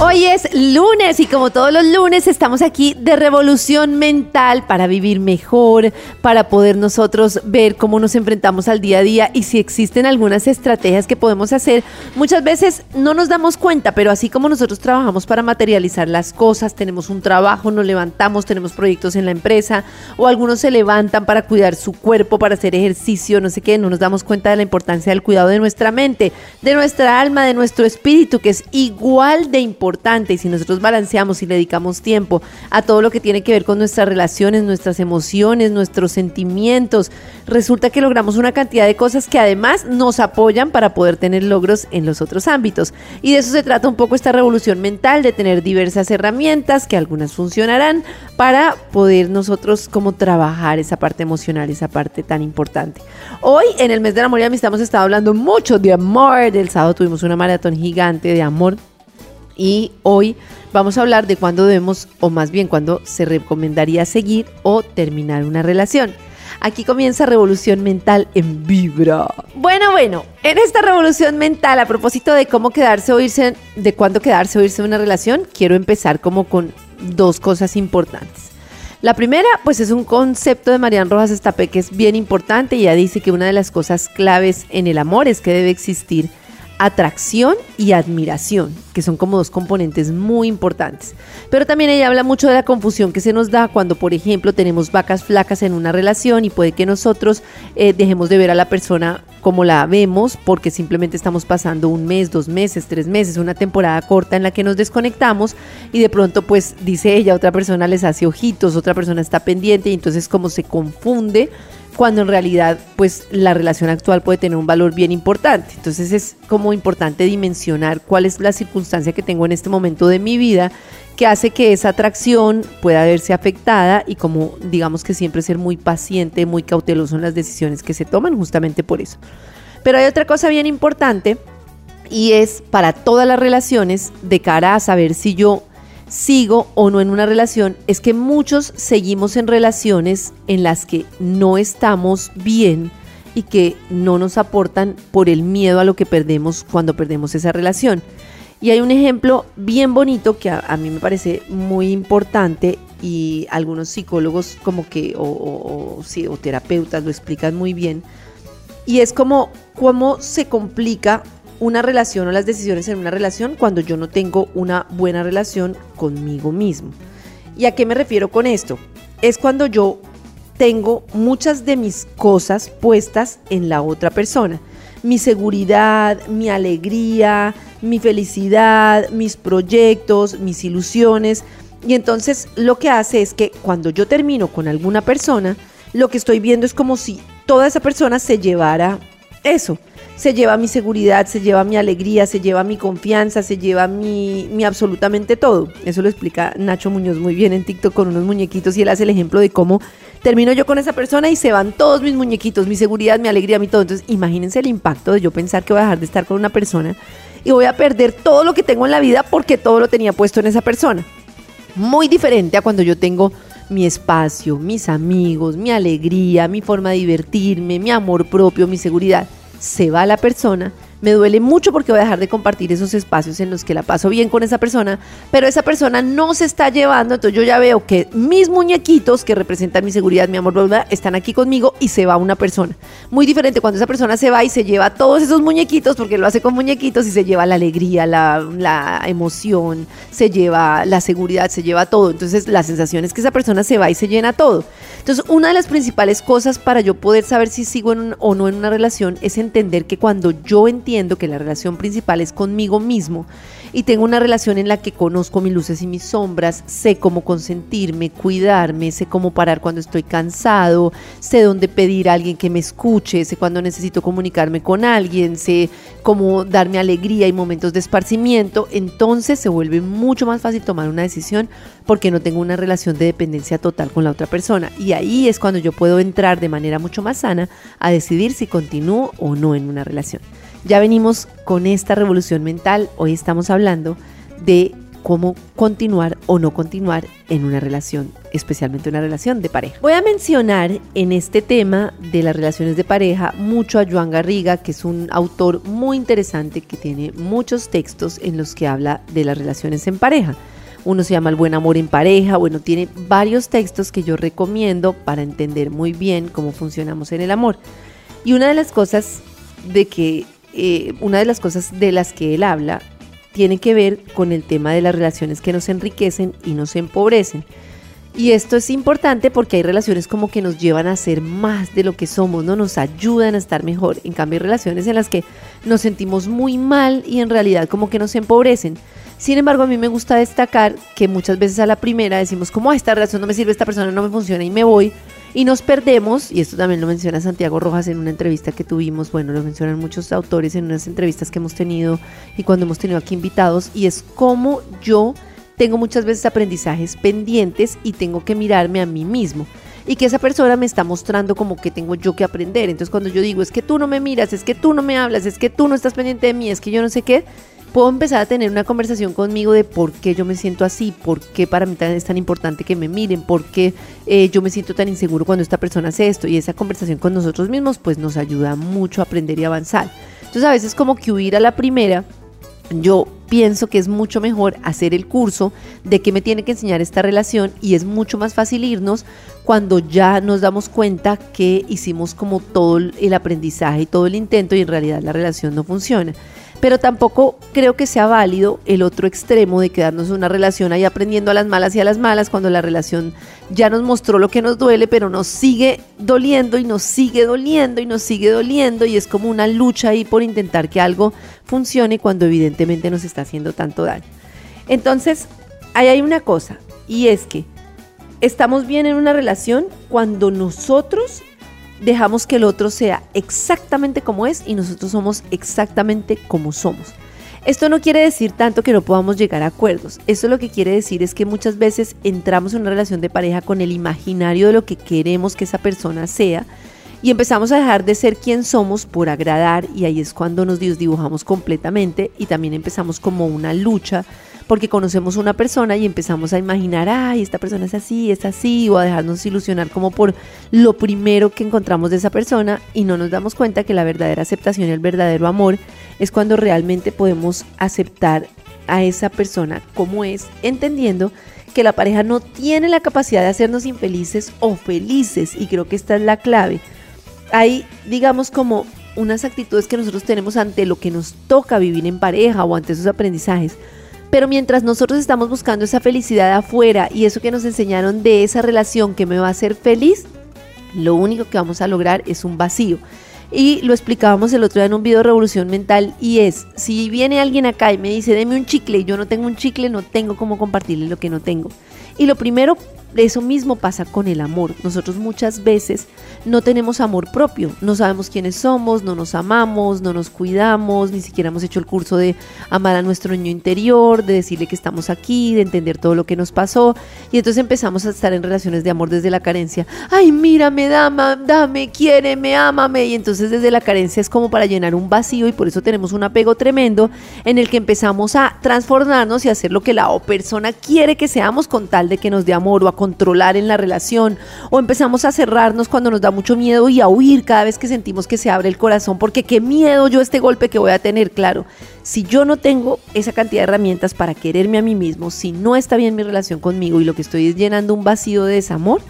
Hoy es lunes y como todos los lunes estamos aquí de revolución mental para vivir mejor, para poder nosotros ver cómo nos enfrentamos al día a día y si existen algunas estrategias que podemos hacer. Muchas veces no nos damos cuenta, pero así como nosotros trabajamos para materializar las cosas, tenemos un trabajo, nos levantamos, tenemos proyectos en la empresa o algunos se levantan para cuidar su cuerpo, para hacer ejercicio, no sé qué, no nos damos cuenta de la importancia del cuidado de nuestra mente, de nuestra alma, de nuestro espíritu, que es igual de importante y si nosotros balanceamos y dedicamos tiempo a todo lo que tiene que ver con nuestras relaciones, nuestras emociones, nuestros sentimientos, resulta que logramos una cantidad de cosas que además nos apoyan para poder tener logros en los otros ámbitos. Y de eso se trata un poco esta revolución mental, de tener diversas herramientas que algunas funcionarán para poder nosotros como trabajar esa parte emocional, esa parte tan importante. Hoy en el mes del amor y amistad hemos estado hablando mucho de amor. Del sábado tuvimos una maratón gigante de amor y hoy vamos a hablar de cuándo debemos, o más bien cuándo se recomendaría seguir o terminar una relación. Aquí comienza Revolución Mental en Vibra. Bueno, bueno, en esta revolución mental, a propósito de cómo quedarse o irse, de cuándo quedarse o irse en una relación, quiero empezar como con dos cosas importantes. La primera, pues es un concepto de Marian Rojas Estapé que es bien importante ella dice que una de las cosas claves en el amor es que debe existir atracción y admiración, que son como dos componentes muy importantes. Pero también ella habla mucho de la confusión que se nos da cuando, por ejemplo, tenemos vacas flacas en una relación y puede que nosotros eh, dejemos de ver a la persona como la vemos porque simplemente estamos pasando un mes, dos meses, tres meses, una temporada corta en la que nos desconectamos y de pronto pues dice ella, otra persona les hace ojitos, otra persona está pendiente y entonces como se confunde cuando en realidad pues la relación actual puede tener un valor bien importante. Entonces es como importante dimensionar cuál es la circunstancia que tengo en este momento de mi vida que hace que esa atracción pueda verse afectada y como digamos que siempre ser muy paciente, muy cauteloso en las decisiones que se toman justamente por eso. Pero hay otra cosa bien importante y es para todas las relaciones de cara a saber si yo sigo o no en una relación es que muchos seguimos en relaciones en las que no estamos bien y que no nos aportan por el miedo a lo que perdemos cuando perdemos esa relación. Y hay un ejemplo bien bonito que a, mí me parece muy importante y algunos psicólogos como que o, o terapeutas lo explican muy bien. Y es como cómo se complica una relación o las decisiones en una relación cuando yo no tengo una buena relación conmigo mismo. ¿Y a qué me refiero con esto? Es cuando yo tengo muchas de mis cosas puestas en la otra persona. Mi seguridad, mi alegría, mi felicidad, mis proyectos, mis ilusiones. Y entonces lo que hace es que cuando yo termino con alguna persona, lo que estoy viendo es como si toda esa persona se llevara eso se lleva mi seguridad, se lleva mi alegría, se lleva mi confianza, se lleva mi, mi, absolutamente todo. Eso lo explica Nacho Muñoz muy bien en TikTok con unos muñequitos y él hace el ejemplo de cómo termino yo con esa persona y se van todos mis muñequitos, mi seguridad, mi alegría, mi todo. Entonces imagínense el impacto de yo pensar que voy a dejar de estar con una persona y voy a perder todo lo que tengo en la vida porque todo lo tenía puesto en esa persona. Muy diferente a cuando yo tengo mi espacio, mis amigos, mi alegría, mi forma de divertirme, mi amor propio, mi seguridad se va la persona me duele mucho porque voy a dejar de compartir esos espacios en los que la paso bien con esa persona, pero esa persona no se está llevando, entonces yo ya veo que mis muñequitos que representan mi seguridad, mi amor, bla, están aquí conmigo y se va una persona. Muy diferente cuando esa persona se va y se lleva todos esos muñequitos, porque lo hace con muñequitos y se lleva la alegría, la, emoción, se lleva la seguridad, se lleva todo. Entonces la sensación es que esa persona se va y se llena todo. Entonces una de las principales cosas para yo poder saber si sigo o no en una relación es entender que cuando yo entiendo que la relación principal es conmigo mismo y tengo una relación en la que conozco mis luces y mis sombras, sé cómo consentirme, cuidarme, sé cómo parar cuando estoy cansado, sé dónde pedir a alguien que me escuche, sé cuándo necesito comunicarme con alguien, sé cómo darme alegría y momentos de esparcimiento, entonces se vuelve mucho más fácil tomar una decisión porque no tengo una relación de dependencia total con la otra persona. Y ahí es cuando yo puedo entrar de manera mucho más sana a decidir si continúo o no en una relación. Ya venimos con esta revolución mental, hoy estamos hablando de cómo continuar o no continuar en una relación, especialmente una relación de pareja. Voy a mencionar en este tema de las relaciones de pareja mucho a Joan Garriga, que es un autor muy interesante que tiene muchos textos en los que habla de las relaciones en pareja. Uno se llama El buen amor en pareja, bueno, tiene varios textos que yo recomiendo para entender muy bien cómo funcionamos en el amor. Y una de las cosas de que eh, una de las cosas de las que él habla tiene que ver con el tema de las relaciones que nos enriquecen y nos empobrecen. Y esto es importante porque hay relaciones como que nos llevan a ser más de lo que somos, ¿no? Nos ayudan a estar mejor. En cambio, hay relaciones en las que nos sentimos muy mal y en realidad como que nos empobrecen. Sin embargo, a mí me gusta destacar que muchas veces a la primera decimos como, esta relación no me sirve, esta persona no me funciona y me voy. Y nos perdemos, y esto también lo menciona Santiago Rojas en una entrevista que tuvimos, bueno, lo mencionan muchos autores en unas entrevistas que hemos tenido y cuando hemos tenido aquí invitados, y es como yo tengo muchas veces aprendizajes pendientes y tengo que mirarme a mí mismo. Y que esa persona me está mostrando como que tengo yo que aprender. Entonces cuando yo digo, es que tú no me miras, es que tú no me hablas, es que tú no estás pendiente de mí, es que yo no sé qué, puedo empezar a tener una conversación conmigo de por qué yo me siento así, por qué para mí es tan importante que me miren, por qué eh, yo me siento tan inseguro cuando esta persona hace esto. Y esa conversación con nosotros mismos pues nos ayuda mucho a aprender y avanzar. Entonces a veces como que huir a la primera, yo pienso que es mucho mejor hacer el curso de qué me tiene que enseñar esta relación y es mucho más fácil irnos cuando ya nos damos cuenta que hicimos como todo el aprendizaje y todo el intento y en realidad la relación no funciona pero tampoco creo que sea válido el otro extremo de quedarnos en una relación ahí aprendiendo a las malas y a las malas cuando la relación ya nos mostró lo que nos duele, pero nos sigue doliendo y nos sigue doliendo y nos sigue doliendo y es como una lucha ahí por intentar que algo funcione cuando evidentemente nos está haciendo tanto daño. Entonces, ahí hay una cosa y es que estamos bien en una relación cuando nosotros dejamos que el otro sea exactamente como es y nosotros somos exactamente como somos. Esto no quiere decir tanto que no podamos llegar a acuerdos. Esto lo que quiere decir es que muchas veces entramos en una relación de pareja con el imaginario de lo que queremos que esa persona sea y empezamos a dejar de ser quien somos por agradar y ahí es cuando nos dibujamos completamente y también empezamos como una lucha porque conocemos una persona y empezamos a imaginar, ay, esta persona es así, es así, o a dejarnos ilusionar como por lo primero que encontramos de esa persona y no nos damos cuenta que la verdadera aceptación y el verdadero amor es cuando realmente podemos aceptar a esa persona como es, entendiendo que la pareja no tiene la capacidad de hacernos infelices o felices y creo que esta es la clave. Hay, digamos, como unas actitudes que nosotros tenemos ante lo que nos toca vivir en pareja o ante esos aprendizajes pero mientras nosotros estamos buscando esa felicidad afuera y eso que nos enseñaron de esa relación que me va a hacer feliz, lo único que vamos a lograr es un vacío. Y lo explicábamos el otro día en un video de Revolución Mental y es, si viene alguien acá y me dice, deme un chicle y yo no tengo un chicle, no tengo cómo compartirle lo que no tengo. Y lo primero eso mismo pasa con el amor. Nosotros muchas veces no tenemos amor propio, no sabemos quiénes somos, no nos amamos, no nos cuidamos, ni siquiera hemos hecho el curso de amar a nuestro niño interior, de decirle que estamos aquí, de entender todo lo que nos pasó. Y entonces empezamos a estar en relaciones de amor desde la carencia. Ay, mírame, dame, dame, quiéreme, ámame. Y entonces desde la carencia es como para llenar un vacío y por eso tenemos un apego tremendo en el que empezamos a transformarnos y hacer lo que la persona quiere que seamos con tal de que nos dé amor o a controlar en la relación o empezamos a cerrarnos cuando nos da mucho miedo y a huir cada vez que sentimos que se abre el corazón porque qué miedo yo este golpe que voy a tener, claro. Si yo no tengo esa cantidad de herramientas para quererme a mí mismo, si no está bien mi relación conmigo y lo que estoy es llenando un vacío de desamor,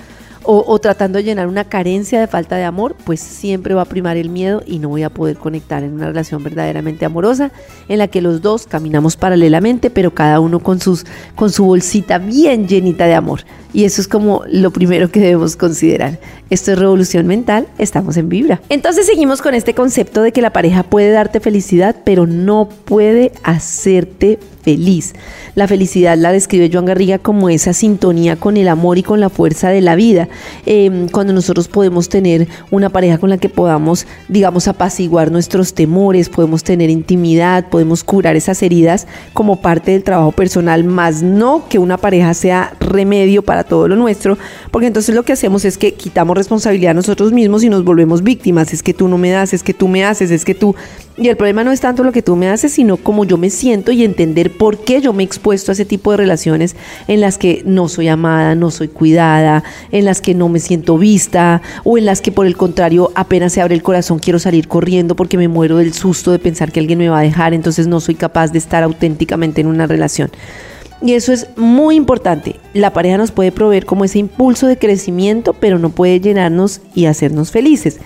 o, tratando de llenar una carencia de falta de amor, pues siempre va a primar el miedo y no voy a poder conectar en una relación verdaderamente amorosa en la que los dos caminamos paralelamente, pero cada uno con, sus, con su bolsita bien llenita de amor. Y eso es como lo primero que debemos considerar. Esto es revolución mental, estamos en Vibra. Entonces seguimos con este concepto de que la pareja puede darte felicidad, pero no puede hacerte. La felicidad la describe Joan Garriga como esa sintonía con el amor y con la fuerza de la vida. Em, cuando nosotros podemos tener una pareja con la que podamos, digamos, apaciguar nuestros temores, podemos tener intimidad, podemos curar esas heridas como parte del trabajo personal, más no que una pareja sea remedio para todo lo nuestro, porque entonces lo que hacemos es que quitamos responsabilidad a nosotros mismos y nos volvemos víctimas. Es que tú no me das, es que tú me haces, es que tú... Y el problema no es tanto lo que tú me haces, sino cómo yo me siento y entender por qué yo me he expuesto a ese tipo de relaciones en las que no soy amada, no soy cuidada, en las que no me siento vista o en las que por el contrario apenas se abre el corazón quiero salir corriendo porque me muero del susto de pensar que alguien me va a dejar, entonces no soy capaz de estar auténticamente en una relación. Y eso es muy importante. La pareja nos puede proveer como ese impulso de crecimiento, pero no puede llenarnos y hacernos felices.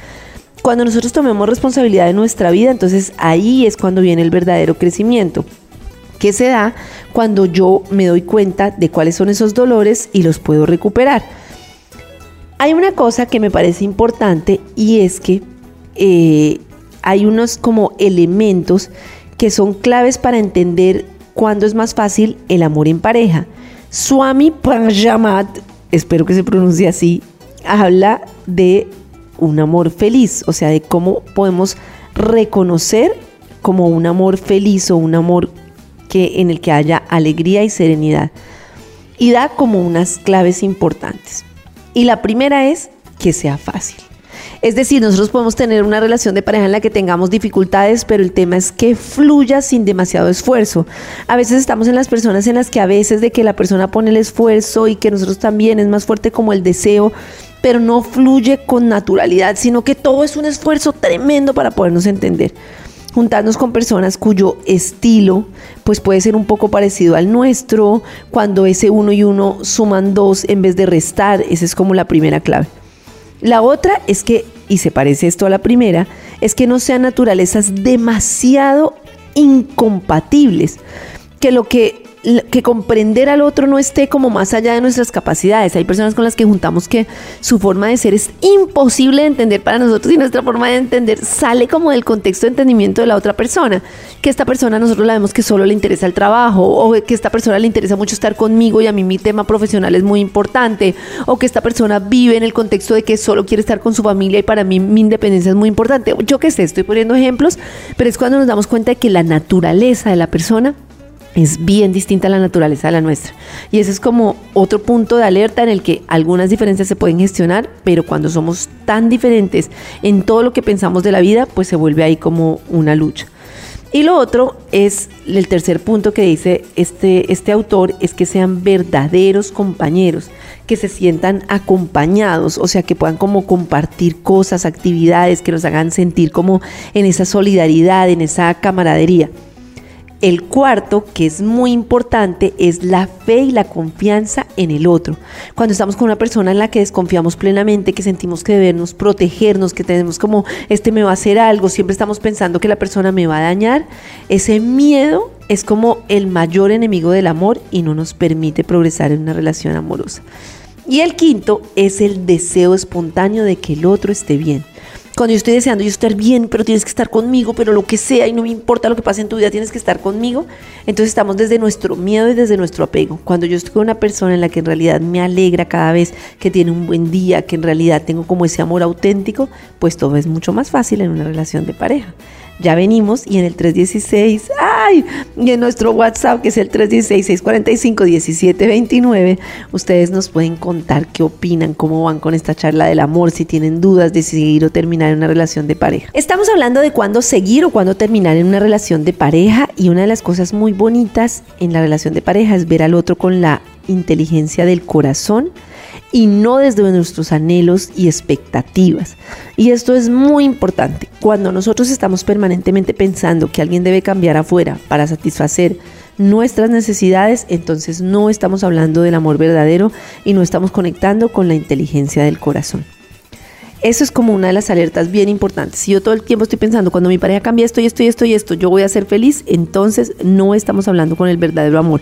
Cuando nosotros tomemos responsabilidad de nuestra vida, entonces ahí es cuando viene el verdadero crecimiento que se da cuando yo me doy cuenta de cuáles son esos dolores y los puedo recuperar. Hay una cosa que me parece importante y es que eh, hay unos como elementos que son claves para entender cuándo es más fácil el amor en pareja. Swami Panjamat, espero que se pronuncie así, habla de un amor feliz, o sea, de cómo podemos reconocer como un amor feliz o un amor que, en el que haya alegría y serenidad. Y da como unas claves importantes. Y la primera es que sea fácil. Es decir, nosotros podemos tener una relación de pareja en la que tengamos dificultades, pero el tema es que fluya sin demasiado esfuerzo. A veces estamos en las personas en las que a veces de que la persona pone el esfuerzo y que nosotros también es más fuerte como el deseo, pero no fluye con naturalidad, sino que todo es un esfuerzo tremendo para podernos entender juntarnos con personas cuyo estilo pues puede ser un poco parecido al nuestro, cuando ese uno y uno suman dos en vez de restar, esa es como la primera clave. La otra es que, y se parece esto a la primera, es que no sean naturalezas demasiado incompatibles, que lo que que comprender al otro no esté como más allá de nuestras capacidades. Hay personas con las que juntamos que su forma de ser es imposible de entender para nosotros y nuestra forma de entender sale como del contexto de entendimiento de la otra persona. Que esta persona nosotros la vemos que solo le interesa el trabajo o que esta persona le interesa mucho estar conmigo y a mí mi tema profesional es muy importante o que esta persona vive en el contexto de que solo quiere estar con su familia y para mí mi independencia es muy importante. Yo que sé, estoy poniendo ejemplos, pero es cuando nos damos cuenta de que la naturaleza de la persona es bien distinta a la naturaleza de la nuestra. Y ese es como otro punto de alerta en el que algunas diferencias se pueden gestionar, pero cuando somos tan diferentes en todo lo que pensamos de la vida, pues se vuelve ahí como una lucha. Y lo otro es el tercer punto que dice este, este autor, es que sean verdaderos compañeros, que se sientan acompañados, o sea, que puedan como compartir cosas, actividades, que nos hagan sentir como en esa solidaridad, en esa camaradería. El cuarto, que es muy importante, es la fe y la confianza en el otro. Cuando estamos con una persona en la que desconfiamos plenamente, que sentimos que debemos protegernos, que tenemos como, este me va a hacer algo, siempre estamos pensando que la persona me va a dañar, ese miedo es como el mayor enemigo del amor y no nos permite progresar en una relación amorosa. Y el quinto es el deseo espontáneo de que el otro esté bien. Cuando yo estoy deseando yo estar bien, pero tienes que estar conmigo, pero lo que sea y no me importa lo que pase en tu vida, tienes que estar conmigo. Entonces estamos desde nuestro miedo y desde nuestro apego. Cuando yo estoy con una persona en la que en realidad me alegra cada vez que tiene un buen día, que en realidad tengo como ese amor auténtico, pues todo es mucho más fácil en una relación de pareja ya venimos y en el 316, ay, y en nuestro WhatsApp que es el 316-645-1729, ustedes nos pueden contar qué opinan, cómo van con esta charla del amor, si tienen dudas de seguir o terminar una relación de pareja. Estamos hablando de cuándo seguir o cuándo terminar en una relación de pareja y una de las cosas muy bonitas en la relación de pareja es ver al otro con la inteligencia del corazón y no desde nuestros anhelos y expectativas. Y esto es muy importante. Cuando nosotros estamos permanentemente pensando que alguien debe cambiar afuera para satisfacer nuestras necesidades, entonces no estamos hablando del amor verdadero y no estamos conectando con la inteligencia del corazón. Eso es como una de las alertas bien importantes. Si yo todo el tiempo estoy pensando, cuando mi pareja cambia esto y esto y esto y esto, yo voy a ser feliz, entonces no estamos hablando con el verdadero amor.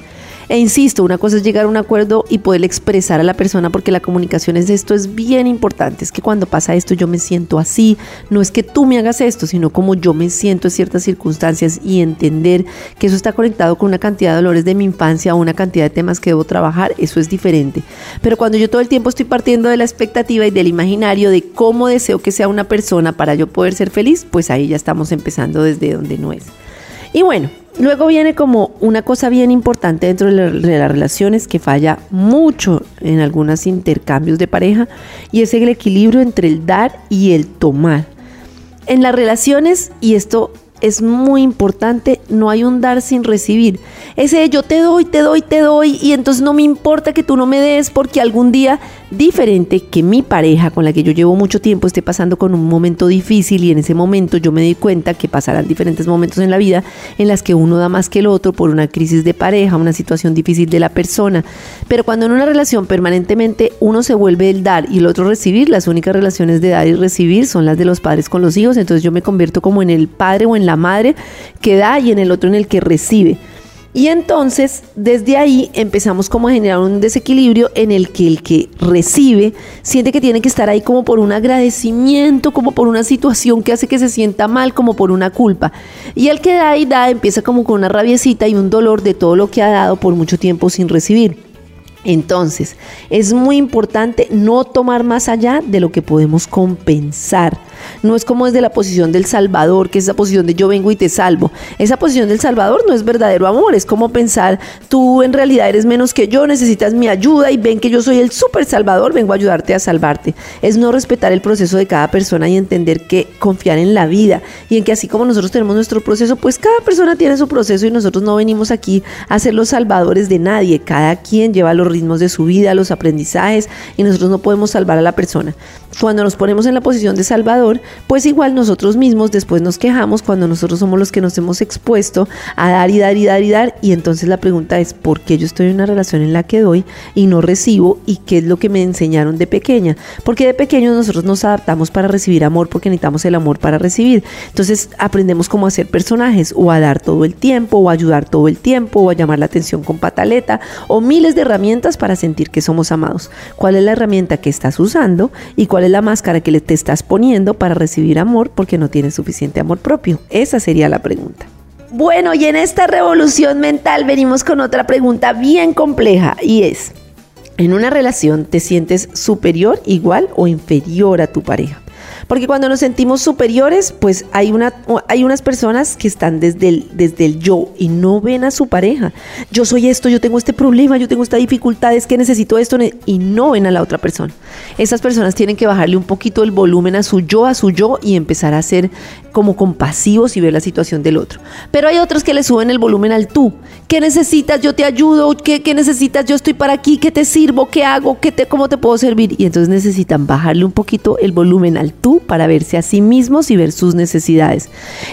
E insisto, una cosa es llegar a un acuerdo y poder expresar a la persona porque la comunicación es esto, es bien importante. Es que cuando pasa esto yo me siento así, no es que tú me hagas esto, sino como yo me siento en ciertas circunstancias y entender que eso está conectado con una cantidad de dolores de mi infancia o una cantidad de temas que debo trabajar, eso es diferente. Pero cuando yo todo el tiempo estoy partiendo de la expectativa y del imaginario de cómo deseo que sea una persona para yo poder ser feliz, pues ahí ya estamos empezando desde donde no es. Y bueno, Luego viene como una cosa bien importante dentro de, las relaciones que falla mucho en algunos intercambios de pareja y es el equilibrio entre el dar y el tomar. En las relaciones, y esto es muy importante, no hay un dar sin recibir. Ese yo te doy, te doy, te doy y entonces no me importa que tú no me des porque algún día diferente que mi pareja con la que yo llevo mucho tiempo esté pasando con un momento difícil y en ese momento yo me di cuenta que pasarán diferentes momentos en la vida en las que uno da más que el otro por una crisis de pareja, una situación difícil de la persona. Pero cuando en una relación permanentemente uno se vuelve el dar y el otro recibir, las únicas relaciones de dar y recibir son las de los padres con los hijos, entonces yo me convierto como en el padre o en la madre que da y en el otro en el que recibe. Y entonces, desde ahí empezamos como a generar un desequilibrio en el que el que recibe siente que tiene que estar ahí como por un agradecimiento, como por una situación que hace que se sienta mal, como por una culpa. Y el que da y da empieza como con una rabiecita y un dolor de todo lo que ha dado por mucho tiempo sin recibir. Entonces, es muy importante no tomar más allá de lo que podemos compensar. No es como desde la posición del Salvador, que es esa posición de yo vengo y te salvo. Esa posición del Salvador no es verdadero amor, es como pensar tú en realidad eres menos que yo, necesitas mi ayuda y ven que yo soy el super Salvador, vengo a ayudarte a salvarte. Es no respetar el proceso de cada persona y entender que confiar en la vida y en que así como nosotros tenemos nuestro proceso, pues cada persona tiene su proceso y nosotros no venimos aquí a ser los salvadores de nadie. Cada quien lleva los de su vida, los aprendizajes y nosotros no podemos salvar a la persona. Cuando nos ponemos en la posición de Salvador, pues igual nosotros mismos después nos quejamos cuando nosotros somos los que nos hemos expuesto a dar y dar y dar y dar. Y entonces la pregunta es, ¿por qué yo estoy en una relación en la que doy y no recibo? ¿Y qué es lo que me enseñaron de pequeña? Porque de pequeños nosotros nos adaptamos para recibir amor porque necesitamos el amor para recibir. Entonces aprendemos cómo hacer personajes o a dar todo el tiempo o a ayudar todo el tiempo o a llamar la atención con pataleta o miles de herramientas para sentir que somos amados. ¿Cuál es la herramienta que estás usando y cuál es la máscara que te estás poniendo para recibir amor porque no tienes suficiente amor propio? Esa sería la pregunta. Bueno, y en esta revolución mental venimos con otra pregunta bien compleja y es, ¿en una relación te sientes superior, igual o inferior a tu pareja? Porque cuando nos sentimos superiores, pues hay, una, hay unas personas que están desde el, desde el yo y no ven a su pareja. Yo soy esto, yo tengo este problema, yo tengo esta dificultad, es que necesito esto y no ven a la otra persona. Esas personas tienen que bajarle un poquito el volumen a su yo, a su yo y empezar a ser como compasivos y ver la situación del otro. Pero hay otros que le suben el volumen al tú. ¿Qué necesitas? Yo te ayudo. ¿Qué, necesitas? Yo estoy para aquí. ¿Qué te sirvo? ¿Qué hago? ¿Qué te, ¿Cómo te puedo servir? Y entonces necesitan bajarle un poquito el volumen al tú para verse a sí mismos y ver sus necesidades.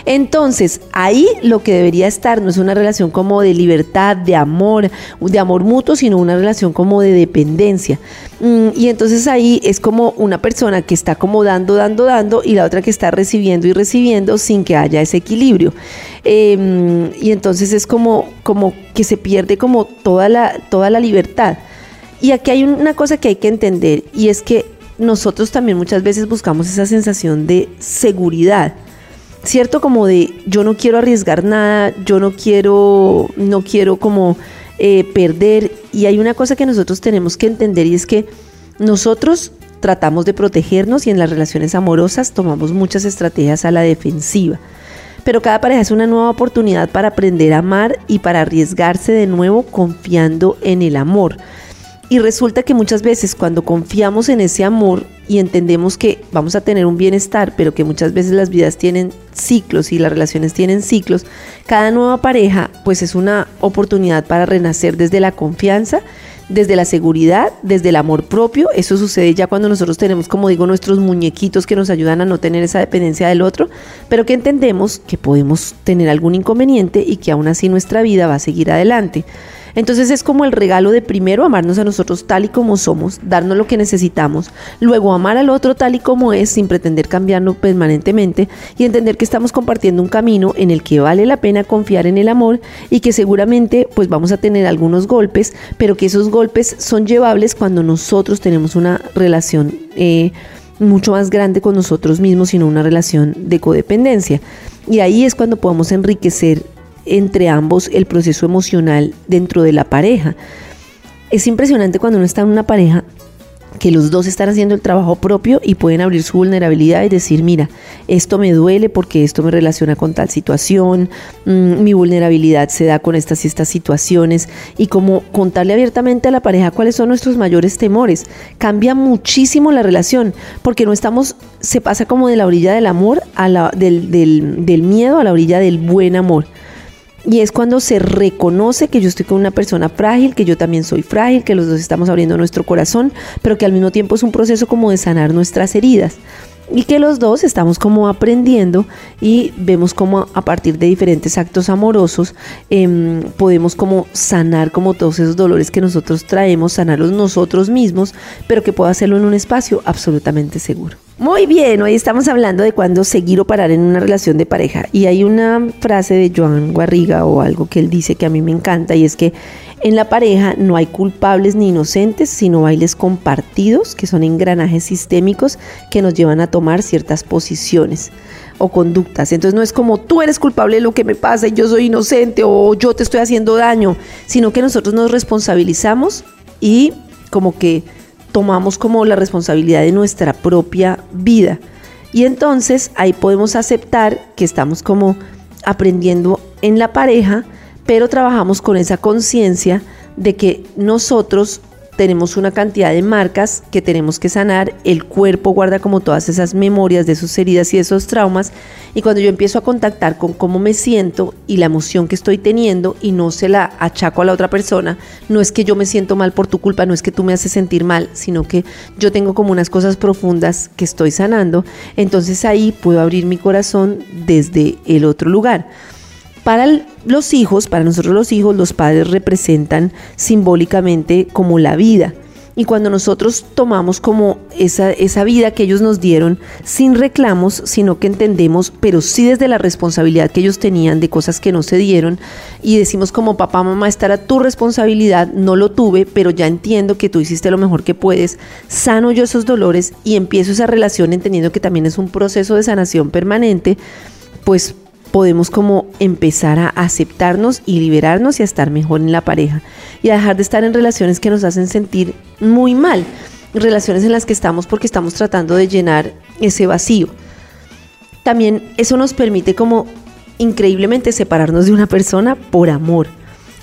Entonces, ahí lo que debería estar no es una relación como de libertad, de amor, de amor mutuo, sino una relación como de dependencia. Mm, y entonces ahí es como una persona que está como dando, dando, dando y la otra que está recibiendo y recibiendo sin que haya ese equilibrio. Em, y entonces es como, como que se pierde como toda la, toda la libertad. Y aquí hay una cosa que hay que entender y es que nosotros también muchas veces buscamos esa sensación de seguridad. ¿Cierto? Como de yo no quiero arriesgar nada, yo no quiero, no quiero como eh, perder. Y hay una cosa que nosotros tenemos que entender y es que nosotros tratamos de protegernos y en las relaciones amorosas tomamos muchas estrategias a la defensiva. Pero cada pareja es una nueva oportunidad para aprender a amar y para arriesgarse de nuevo confiando en el amor. Y resulta que muchas veces cuando confiamos en ese amor y entendemos que vamos a tener un bienestar, pero que muchas veces las vidas tienen ciclos y las relaciones tienen ciclos, cada nueva pareja pues es una oportunidad para renacer desde la confianza, desde la seguridad, desde el amor propio. Eso sucede ya cuando nosotros tenemos, como digo, nuestros muñequitos que nos ayudan a no tener esa dependencia del otro, pero que entendemos que podemos tener algún inconveniente y que aún así nuestra vida va a seguir adelante. Entonces es como el regalo de primero amarnos a nosotros tal y como somos, darnos lo que necesitamos, luego amar al otro tal y como es sin pretender cambiarlo permanentemente y entender que estamos compartiendo un camino en el que vale la pena confiar en el amor y que seguramente pues vamos a tener algunos golpes, pero que esos golpes son llevables cuando nosotros tenemos una relación eh, mucho más grande con nosotros mismos, sino una relación de codependencia. Y ahí es cuando podemos enriquecer entre ambos el proceso emocional dentro de la pareja. Es impresionante cuando uno está en una pareja que los dos están haciendo el trabajo propio y pueden abrir su vulnerabilidad y decir, mira, esto me duele porque esto me relaciona con tal situación, mm, mi vulnerabilidad se da con estas y estas situaciones y como contarle abiertamente a la pareja cuáles son nuestros mayores temores. Cambia muchísimo la relación porque no estamos, se pasa como de la orilla del amor a la, del, del, del miedo a la orilla del buen amor. Y es cuando se reconoce que yo estoy con una persona frágil, que yo también soy frágil, que los dos estamos abriendo nuestro corazón, pero que al mismo tiempo es un proceso como de sanar nuestras heridas. Y que los dos estamos como aprendiendo y vemos como a partir de diferentes actos amorosos em, podemos como sanar como todos esos dolores que nosotros traemos, sanarlos nosotros mismos, pero que puedo hacerlo en un espacio absolutamente seguro. Muy bien, hoy estamos hablando de cuándo seguir o parar en una relación de pareja. Y hay una frase de Joan Guarriga o algo que él dice que a mí me encanta y es que en la pareja no hay culpables ni inocentes, sino bailes compartidos, que son engranajes sistémicos que nos llevan a tomar ciertas posiciones o conductas. Entonces no es como tú eres culpable de lo que me pasa y yo soy inocente o yo te estoy haciendo daño, sino que nosotros nos responsabilizamos y como que tomamos como la responsabilidad de nuestra propia vida. Y entonces ahí podemos aceptar que estamos como aprendiendo en la pareja, pero trabajamos con esa conciencia de que nosotros tenemos una cantidad de marcas que tenemos que sanar, el cuerpo guarda como todas esas memorias de sus heridas y esos traumas, y cuando yo empiezo a contactar con cómo me siento y la emoción que estoy teniendo y no se la achaco a la otra persona, no es que yo me siento mal por tu culpa, no es que tú me haces sentir mal, sino que yo tengo como unas cosas profundas que estoy sanando, entonces ahí puedo abrir mi corazón desde el otro lugar. Para los hijos, para nosotros los hijos, los padres representan simbólicamente como la vida. Y cuando nosotros tomamos como esa, esa vida que ellos nos dieron sin reclamos, sino que entendemos, pero sí desde la responsabilidad que ellos tenían de cosas que no se dieron, y decimos como papá, mamá, esta era tu responsabilidad, no lo tuve, pero ya entiendo que tú hiciste lo mejor que puedes, sano yo esos dolores y empiezo esa relación entendiendo que también es un proceso de sanación permanente, pues podemos como empezar a aceptarnos y liberarnos y a estar mejor en la pareja y a dejar de estar en relaciones que nos hacen sentir muy mal, relaciones en las que estamos porque estamos tratando de llenar ese vacío. También eso nos permite como increíblemente separarnos de una persona por amor.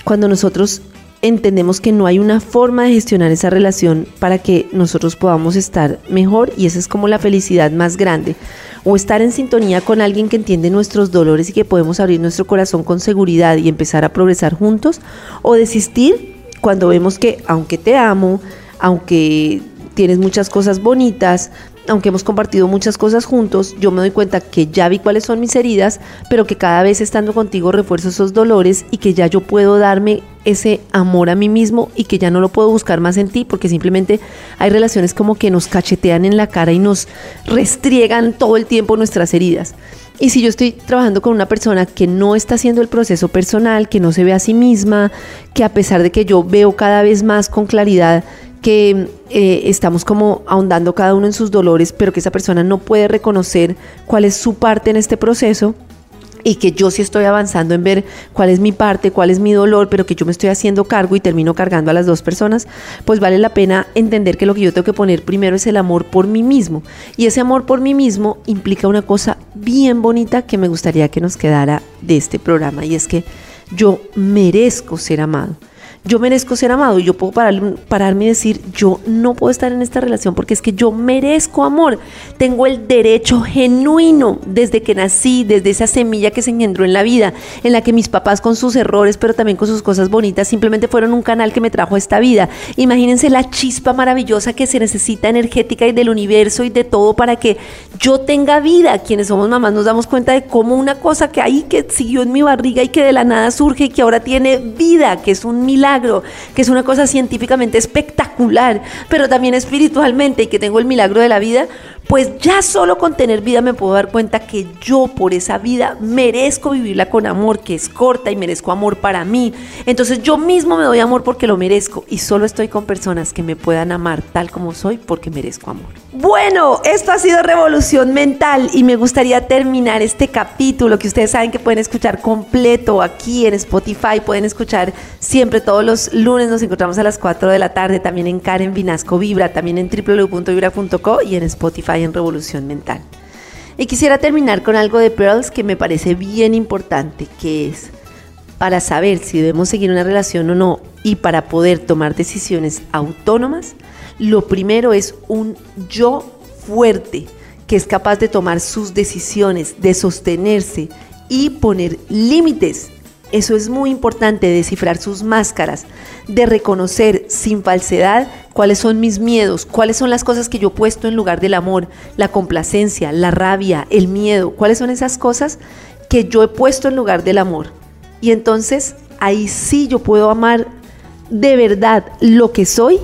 Cuando nosotros entendemos que no hay una forma de gestionar esa relación para que nosotros podamos estar mejor y esa es como la felicidad más grande. O estar en sintonía con alguien que entiende nuestros dolores y que podemos abrir nuestro corazón con seguridad y empezar a progresar juntos. O desistir cuando vemos que aunque te amo, aunque tienes muchas cosas bonitas, aunque hemos compartido muchas cosas juntos, yo me doy cuenta que ya vi cuáles son mis heridas, pero que cada vez estando contigo refuerzo esos dolores y que ya yo puedo darme ese amor a mí mismo y que ya no lo puedo buscar más en ti porque simplemente hay relaciones como que nos cachetean en la cara y nos restriegan todo el tiempo nuestras heridas. Y si yo estoy trabajando con una persona que no está haciendo el proceso personal, que no se ve a sí misma, que a pesar de que yo veo cada vez más con claridad que eh, estamos como ahondando cada uno en sus dolores, pero que esa persona no puede reconocer cuál es su parte en este proceso y que yo sí estoy avanzando en ver cuál es mi parte, cuál es mi dolor, pero que yo me estoy haciendo cargo y termino cargando a las dos personas, pues vale la pena entender que lo que yo tengo que poner primero es el amor por mí mismo. Y ese amor por mí mismo implica una cosa bien bonita que me gustaría que nos quedara de este programa y es que yo merezco ser amado yo merezco ser amado y yo puedo pararme y decir, yo no puedo estar en esta relación porque es que yo merezco amor. Tengo el derecho genuino desde que nací, desde esa semilla que se engendró en la vida, en la que mis papás con sus errores, pero también con sus cosas bonitas, simplemente fueron un canal que me trajo a esta vida. Imagínense la chispa maravillosa que se necesita energética y del universo y de todo para que yo tenga vida. Quienes somos mamás nos damos cuenta de cómo una cosa que ahí que siguió en mi barriga y que de la nada surge y que ahora tiene vida, que es un milagro que es una cosa científicamente espectacular, pero también espiritualmente y que tengo el milagro de la vida, pues ya solo con tener vida me puedo dar cuenta que yo por esa vida merezco vivirla con amor, que es corta y merezco amor para mí. Entonces yo mismo me doy amor porque lo merezco y solo estoy con personas que me puedan amar tal como soy porque merezco amor. Bueno, esto ha sido Revolución Mental y me gustaría terminar este capítulo que ustedes saben que pueden escuchar completo aquí en Spotify, pueden escuchar siempre todos los lunes, nos encontramos a las 4 de la tarde, también en Karen Vinasco Vibra, también en www.vibra.co y en Spotify en Revolución Mental. Y quisiera terminar con algo de Pearls que me parece bien importante, que es para saber si debemos seguir una relación o no y para poder tomar decisiones autónomas, lo primero es un yo fuerte que es capaz de tomar sus decisiones, de sostenerse y poner límites. Eso es muy importante, descifrar sus máscaras, de reconocer sin falsedad cuáles son mis miedos, cuáles son las cosas que yo he puesto en lugar del amor, la complacencia, la rabia, el miedo, cuáles son esas cosas que yo he puesto en lugar del amor. Y entonces ahí sí yo puedo amar de verdad lo que soy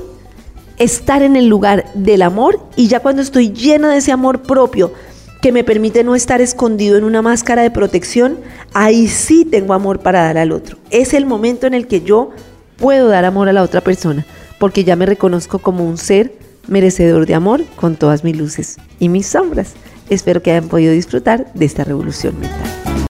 estar en el lugar del amor y ya cuando estoy llena de ese amor propio que me permite no estar escondido en una máscara de protección, ahí sí tengo amor para dar al otro. Es el momento en el que yo puedo dar amor a la otra persona, porque ya me reconozco como un ser merecedor de amor con todas mis luces y mis sombras. Espero que hayan podido disfrutar de esta revolución mental.